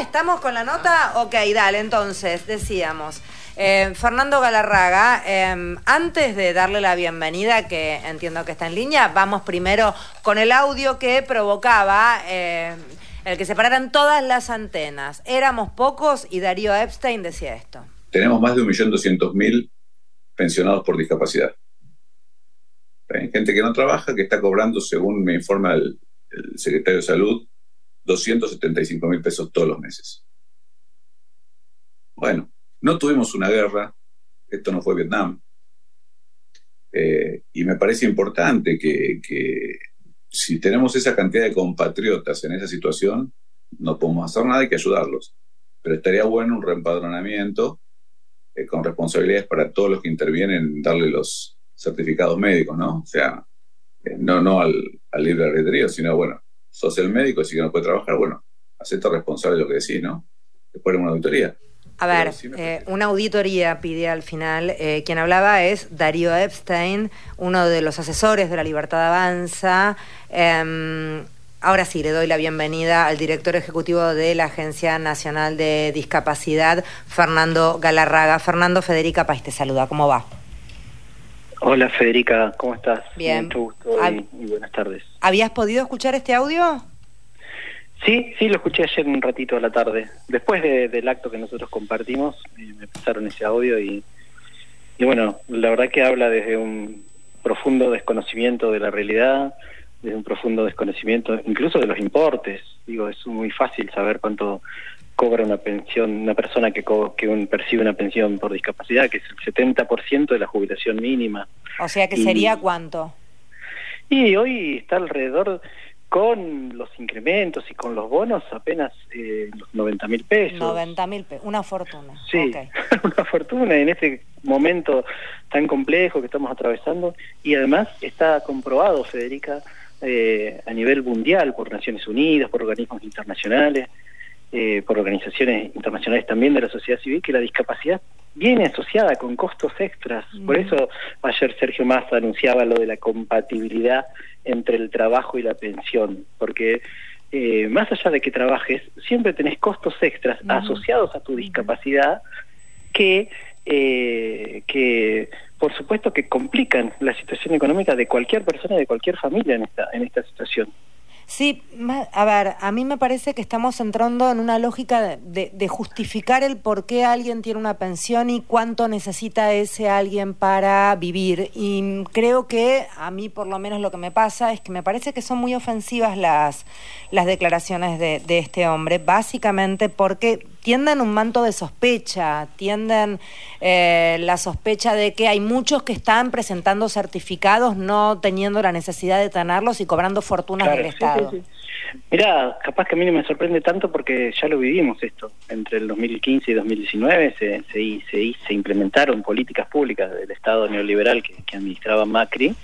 ¿estamos con la nota? Ok, dale, entonces, decíamos. Eh, Fernando Galarraga, em, antes de darle la bienvenida, que entiendo que está en línea, vamos primero con el audio que provocaba eh, el que se pararan todas las antenas. Éramos pocos y Darío Epstein decía esto. Tenemos más de 1.200.000 pensionados por discapacidad. Gente que no trabaja, que está cobrando, según me informa el secretario de Salud, 275 mil pesos todos los meses. Bueno, no tuvimos una guerra, esto no fue Vietnam. Eh, y me parece importante que, si tenemos esa cantidad de compatriotas en esa situación, no podemos hacer nada, hay que ayudarlos. Pero estaría bueno un reempadronamiento eh, con responsabilidades para todos los que intervienen, darle los certificados médicos, ¿no? O sea, eh, no, no al, al libre albedrío, sino, bueno, sos el médico, si que no puede trabajar, bueno, acepto responsable de lo que decís, ¿no? Después de una auditoría. A ver, eh, una auditoría pide al final. Eh, quien hablaba es Darío Epstein, uno de los asesores de la Libertad Avanza. Em, ahora sí, le doy la bienvenida al director ejecutivo de la Agencia Nacional de Discapacidad, Fernando Galarraga. Fernando, Federica País te saluda. ¿Cómo va? Hola Federica, ¿cómo estás? Bien. Mucho gusto y, buenas tardes. ¿Habías podido escuchar este audio? Sí, sí, lo escuché ayer un ratito a la tarde. Después del acto que nosotros compartimos, eh, me pasaron ese audio y, y bueno, la verdad que habla desde un profundo desconocimiento de la realidad, desde un profundo desconocimiento incluso de los importes. Digo, es muy fácil saber cuánto cobra una pensión, una persona que, que percibe una pensión por discapacidad, que es el 70% de la jubilación mínima. O sea, que sería cuánto? Y hoy está alrededor, con los incrementos y con los bonos, apenas eh, los 90 mil pesos. 90 mil pesos, una fortuna. Sí, una fortuna en este momento tan complejo que estamos atravesando. Y además está comprobado, Federica, eh, a nivel mundial por Naciones Unidas, por organismos internacionales, eh, por organizaciones internacionales también de la sociedad civil, que la discapacidad viene asociada con costos extras. Por mm. eso ayer Sergio Massa anunciaba lo de la compatibilidad entre el trabajo y la pensión, porque eh, más allá de que trabajes, siempre tenés costos extras mm. asociados a tu discapacidad que, eh, que por supuesto que complican la situación económica de cualquier persona y de cualquier familia en esta, en esta situación. Sí, a ver, a mí me parece que estamos entrando en una lógica de, justificar el por qué alguien tiene una pensión y cuánto necesita ese alguien para vivir. Y creo que a mí por lo menos lo que me pasa es que me parece que son muy ofensivas las, las declaraciones de, de este hombre, básicamente porque tienden un manto de sospecha, tienden eh, la sospecha de que hay muchos que están presentando certificados no teniendo la necesidad de tenerlos y cobrando fortunas del Estado. Mira, capaz que a mí no me sorprende tanto porque ya lo vivimos esto. Entre el 2015 y 2019 se, se, se, se implementaron políticas públicas del Estado neoliberal que, administraba Macri,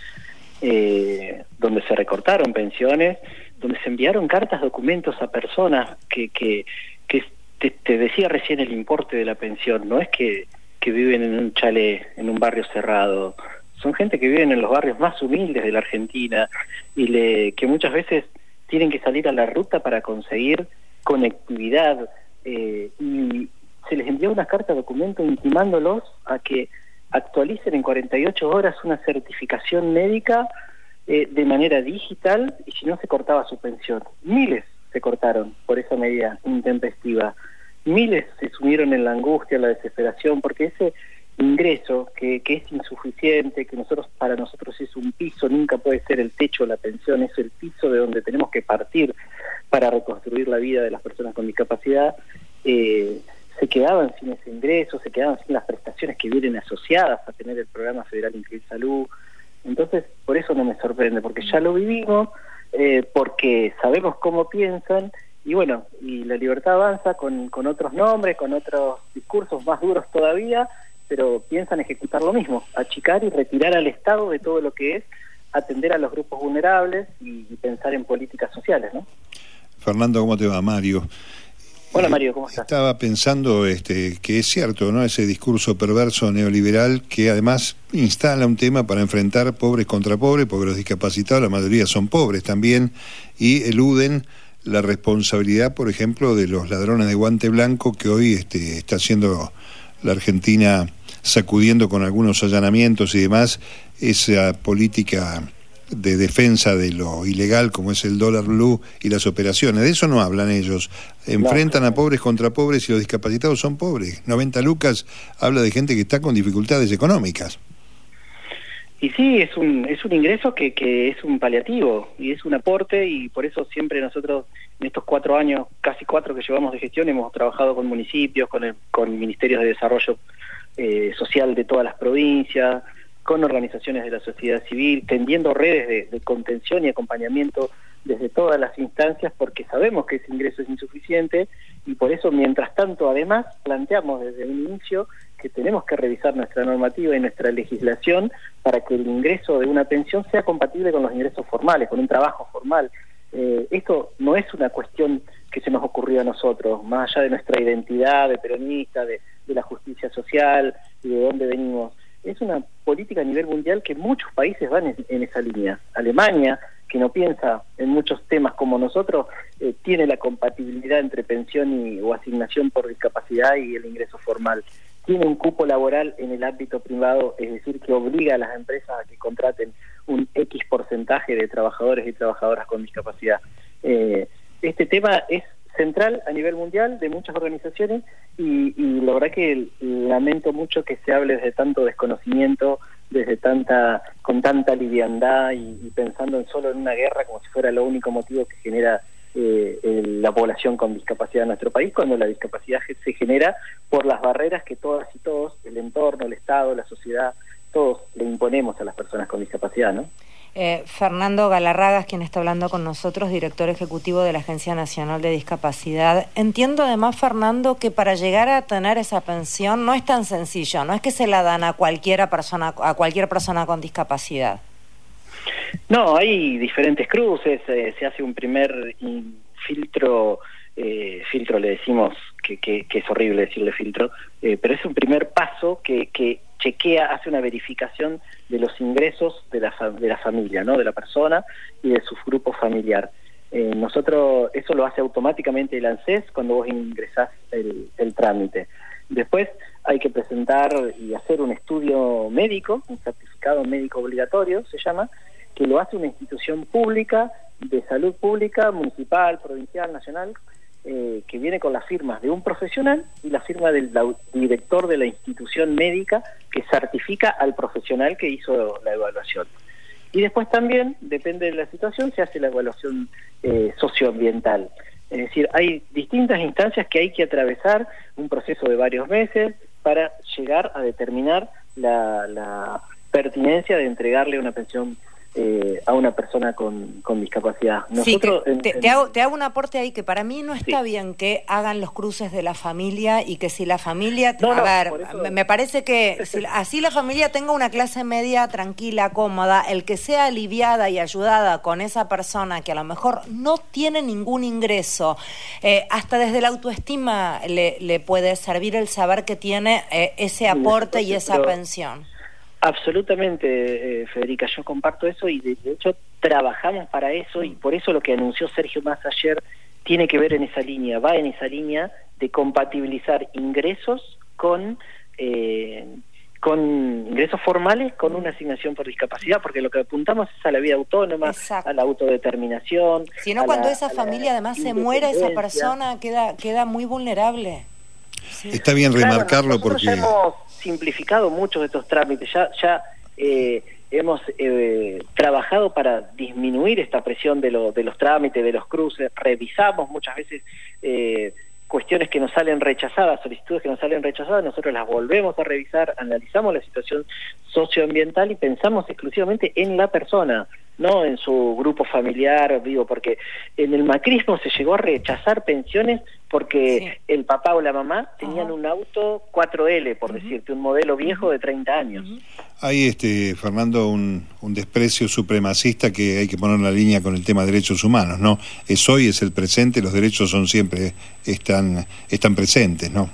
eh, donde se recortaron pensiones, donde se enviaron cartas, documentos a personas que, que, que te, decía recién el importe de la pensión, no es que, que viven en un chale, en un barrio cerrado, son gente que viven en los barrios más humildes de la Argentina y le, que muchas veces tienen que salir a la ruta para conseguir conectividad eh, y se les envió una carta de documento intimándolos a que actualicen en 48 horas una certificación médica eh, de manera digital y si no se cortaba su pensión. Miles se cortaron por esa medida intempestiva. Miles se sumieron en la angustia, la desesperación, porque ese ingreso que, que es insuficiente, que nosotros para nosotros es un piso, nunca puede ser el techo o la pensión, es el piso de donde tenemos que partir para reconstruir la vida de las personas con discapacidad, eh, se quedaban sin ese ingreso, se quedaban sin las prestaciones que vienen asociadas a tener el programa federal Incluir Salud. Entonces, por eso no me sorprende, porque ya lo vivimos, eh, porque sabemos cómo piensan y bueno, y la libertad avanza con, con otros nombres, con otros discursos más duros todavía, pero piensan ejecutar lo mismo, achicar y retirar al Estado de todo lo que es atender a los grupos vulnerables y, pensar en políticas sociales, ¿no? Fernando, ¿cómo te va? Mario. Hola Mario, ¿cómo estás? Estaba pensando este, que es cierto, ¿no? Ese discurso perverso neoliberal que además instala un tema para enfrentar pobres contra pobres, porque los discapacitados, la mayoría son pobres también, y eluden la responsabilidad, por ejemplo, de los ladrones de guante blanco que hoy este, está haciendo la Argentina sacudiendo con algunos allanamientos y demás esa política de defensa de lo ilegal como es el dólar blue y las operaciones. De eso no hablan ellos. Enfrentan a pobres contra pobres y los discapacitados son pobres. 90 lucas habla de gente que está con dificultades económicas. Y sí, es un, es un ingreso que, que es un paliativo y es un aporte y por eso siempre nosotros en estos cuatro años, casi cuatro que llevamos de gestión, hemos trabajado con municipios, con, el, con ministerios de desarrollo eh, social de todas las provincias, con organizaciones de la sociedad civil, tendiendo redes de, contención y acompañamiento desde todas las instancias porque sabemos que ese ingreso es insuficiente y por eso mientras tanto además planteamos desde un inicio que tenemos que revisar nuestra normativa y nuestra legislación para que el ingreso de una pensión sea compatible con los ingresos formales, con un trabajo formal. Eh, esto no es una cuestión que se nos ocurrió a nosotros, más allá de nuestra identidad de peronista, de, de la justicia social y de dónde venimos es una política a nivel mundial que muchos países van en, esa línea. Alemania, que no piensa en muchos temas como nosotros, eh, tiene la compatibilidad entre pensión y, o asignación por discapacidad y el ingreso formal. Tiene un cupo laboral en el ámbito privado, es decir, que obliga a las empresas a que contraten un X porcentaje de trabajadores y trabajadoras con discapacidad. Eh, este tema es central a nivel mundial de muchas organizaciones y, la verdad que lamento mucho que se hable desde tanto desconocimiento, desde tanta con tanta liviandad y, pensando en solo en una guerra como si fuera lo único motivo que genera eh, la población con discapacidad en nuestro país, cuando la discapacidad se genera por las barreras que todas y todos, el entorno, el Estado, la sociedad, todos le imponemos a las personas con discapacidad, ¿no? Eh, Fernando Galarragas, quien está hablando con nosotros, director ejecutivo de la Agencia Nacional de Discapacidad. Entiendo además, Fernando, que para llegar a tener esa pensión no es tan sencillo, no es que se la dan a cualquiera persona, a cualquier persona con discapacidad. No, hay diferentes cruces, eh, se hace un primer filtro, eh, filtro le decimos que, que, es horrible decirle filtro, pero es un primer paso que, que chequea, hace una verificación de los ingresos de la, de la familia, ¿no? de la persona y de su grupo familiar. Eh, nosotros, eso lo hace automáticamente el ANSES cuando vos ingresás el trámite. Después hay que presentar y hacer un estudio médico, un certificado médico obligatorio se llama, que lo hace una institución pública, de salud pública, municipal, provincial, nacional, eh, que viene con las firmas de un profesional y la firma del director de la institución médica que certifica al profesional que hizo la evaluación. Y después también, depende de la situación, se hace la evaluación eh, socioambiental. Es decir, hay distintas instancias que hay que atravesar, un proceso de varios meses, para llegar a determinar la, la pertinencia de entregarle una pensión eh, a una persona con, con discapacidad. Nosotros, te, hago, te, hago, un aporte ahí que para mí no está bien que hagan los cruces de la familia y que si la familia... a ver, me parece que si, así la familia tenga una clase media tranquila, cómoda, el que sea aliviada y ayudada con esa persona que a lo mejor no tiene ningún ingreso, eh, hasta desde la autoestima le, le, puede servir el saber que tiene eh, ese aporte y esa pensión. Absolutamente, eh, Federica, yo comparto eso y de, hecho trabajamos para eso y por eso lo que anunció Sergio Más ayer tiene que ver en esa línea, va en esa línea de compatibilizar ingresos con eh, con ingresos formales con una asignación por discapacidad, porque lo que apuntamos es a la vida autónoma, a la autodeterminación. Si no, cuando esa familia además se muera, esa persona queda, queda muy vulnerable. Está bien remarcarlo porque simplificado muchos de estos trámites, ya, ya eh, hemos eh, trabajado para disminuir esta presión de, lo, de los trámites, de los cruces, revisamos muchas veces eh, cuestiones que nos salen rechazadas, solicitudes que nos salen rechazadas, nosotros las volvemos a revisar, analizamos la situación socioambiental y pensamos exclusivamente en la persona, no en su grupo familiar, vivo, porque en el macrismo se llegó a rechazar pensiones porque el papá o la mamá tenían un auto 4L, por decirte, un modelo viejo de 30 años. Hay, este, Fernando, un, un, desprecio supremacista que hay que poner en la línea con el tema de derechos humanos, ¿no? Es hoy, es el presente, los derechos son siempre, están, están presentes, ¿no?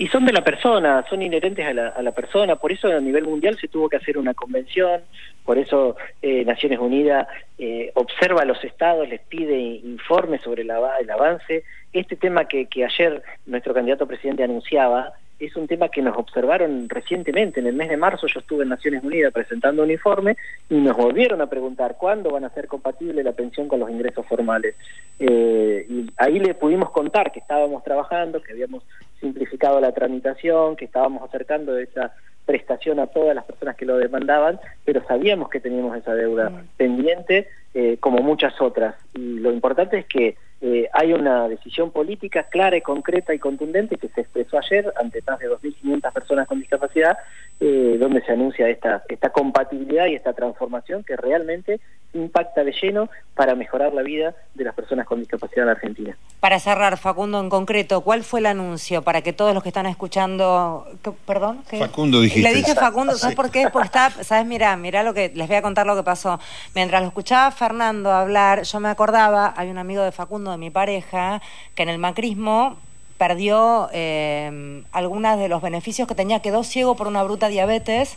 y son de la persona, son inherentes a la, a la, persona, por eso a nivel mundial se tuvo que hacer una convención, por eso eh, Naciones Unidas eh, observa a los estados, les pide informes sobre el, avance. Este tema que, que ayer nuestro candidato presidente anunciaba, es un tema que nos observaron recientemente. En el mes de marzo yo estuve en Naciones Unidas presentando un informe y nos volvieron a preguntar cuándo van a ser compatibles la pensión con los ingresos formales. Eh, y ahí le pudimos contar que estábamos trabajando, que habíamos simplificado la tramitación, que estábamos acercando esa prestación a todas las personas que lo demandaban, pero sabíamos que teníamos esa deuda mm. pendiente, eh, como muchas otras. Y lo importante es que eh, hay una decisión política clara y concreta y contundente que se expresó ayer ante más de 2.500 personas con discapacidad, eh, donde se anuncia esta, esta compatibilidad y esta transformación que realmente impacta de lleno para mejorar la vida de las personas con discapacidad en Argentina. Para cerrar, Facundo, en concreto, ¿cuál fue el anuncio para que todos los que están escuchando... Perdón. Facundo dijiste. Le dije Facundo, ¿sabes por qué? Porque está, ¿sabes? Mira, mira lo que les voy a contar lo que pasó. Mientras lo escuchaba Fernando hablar, yo me acordaba, hay un amigo de Facundo de mi pareja, que en el macrismo perdió eh, algunos de los beneficios que tenía, quedó ciego por una bruta diabetes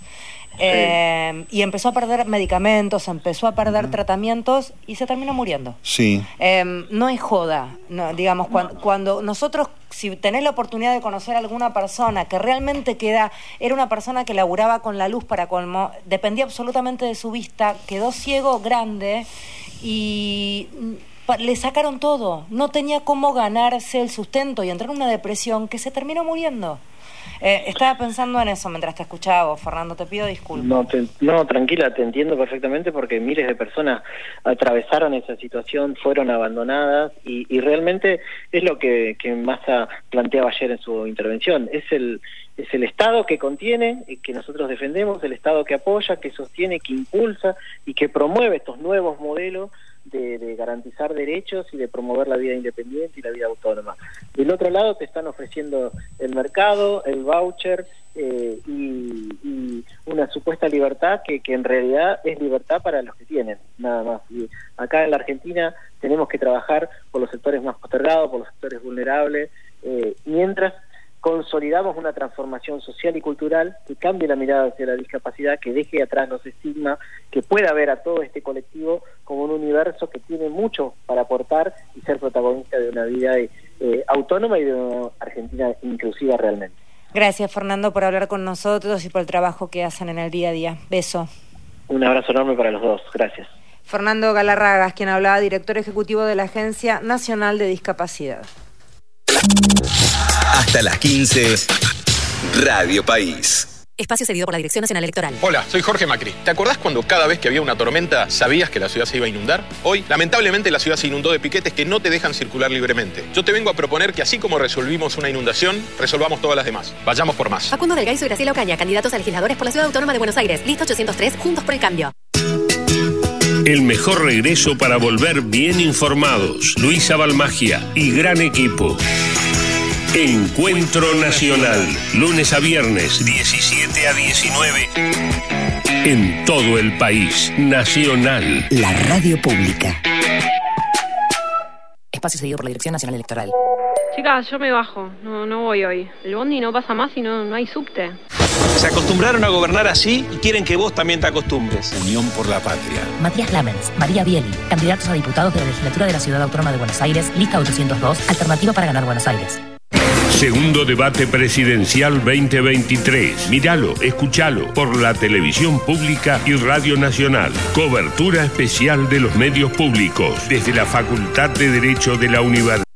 eh, y empezó a perder medicamentos, empezó a perder tratamientos y se terminó muriendo. Sí. Eh, no es joda, no, digamos, cuando, nosotros, si tenés la oportunidad de conocer a alguna persona que realmente queda, era una persona que laburaba con la luz para colmo, dependía absolutamente de su vista, quedó ciego grande y le sacaron todo, no tenía cómo ganarse el sustento y entrar en una depresión que se terminó muriendo. Eh, estaba pensando en eso mientras te escuchaba, Fernando, te pido disculpas. No, no, tranquila, te entiendo perfectamente porque miles de personas atravesaron esa situación, fueron abandonadas y, y realmente es lo que, que Massa planteaba ayer en su intervención. Es el, es el Estado que contiene, y que nosotros defendemos, el Estado que apoya, que sostiene, que impulsa y que promueve estos nuevos modelos de, garantizar derechos y de promover la vida independiente y la vida autónoma. Del otro lado te están ofreciendo el mercado, el voucher eh, y, una supuesta libertad que, que en realidad es libertad para los que tienen, nada más. Y acá en la Argentina tenemos que trabajar por los sectores más postergados, por los sectores vulnerables, eh, mientras consolidamos una transformación social y cultural que cambie la mirada hacia la discapacidad, que deje atrás los estigmas, que pueda ver a todo este colectivo como un universo que tiene mucho para aportar y ser protagonista de una vida eh, autónoma y de una Argentina inclusiva realmente. Gracias Fernando por hablar con nosotros y por el trabajo que hacen en el día a día. Beso. Un abrazo enorme para los dos. Gracias. Fernando Galarragas, quien hablaba, director ejecutivo de la Agencia Nacional de Discapacidad. Hasta las 15, Radio País. Espacio cedido por la Dirección Nacional Electoral. Hola, soy Jorge Macri. ¿Te acordás cuando cada vez que había una tormenta sabías que la ciudad se iba a inundar? Hoy, lamentablemente, la ciudad se inundó de piquetes que no te dejan circular libremente. Yo te vengo a proponer que así como resolvimos una inundación, resolvamos todas las demás. Vayamos por más. Facundo Del y Graciela Ocaña, candidatos a legisladores por la Ciudad Autónoma de Buenos Aires. Lista 803, Juntos por el Cambio. El mejor regreso para volver bien informados. Luisa Balmagia y gran equipo. Encuentro Nacional, lunes a viernes, 17 a 19. En todo el país, Nacional. La radio pública. Espacio seguido por la Dirección Nacional Electoral. Chicas, yo me bajo. No, no voy hoy. El bondi no pasa más y no, no hay subte. Se acostumbraron a gobernar así y quieren que vos también te acostumbres. Unión por la Patria. Matías Lamens, María Bieli, candidatos a diputados de la legislatura de la Ciudad Autónoma de Buenos Aires, lista 802, alternativa para ganar Buenos Aires. Segundo debate presidencial 2023. Míralo, escúchalo por la televisión pública y Radio Nacional. Cobertura especial de los medios públicos desde la Facultad de Derecho de la Universidad.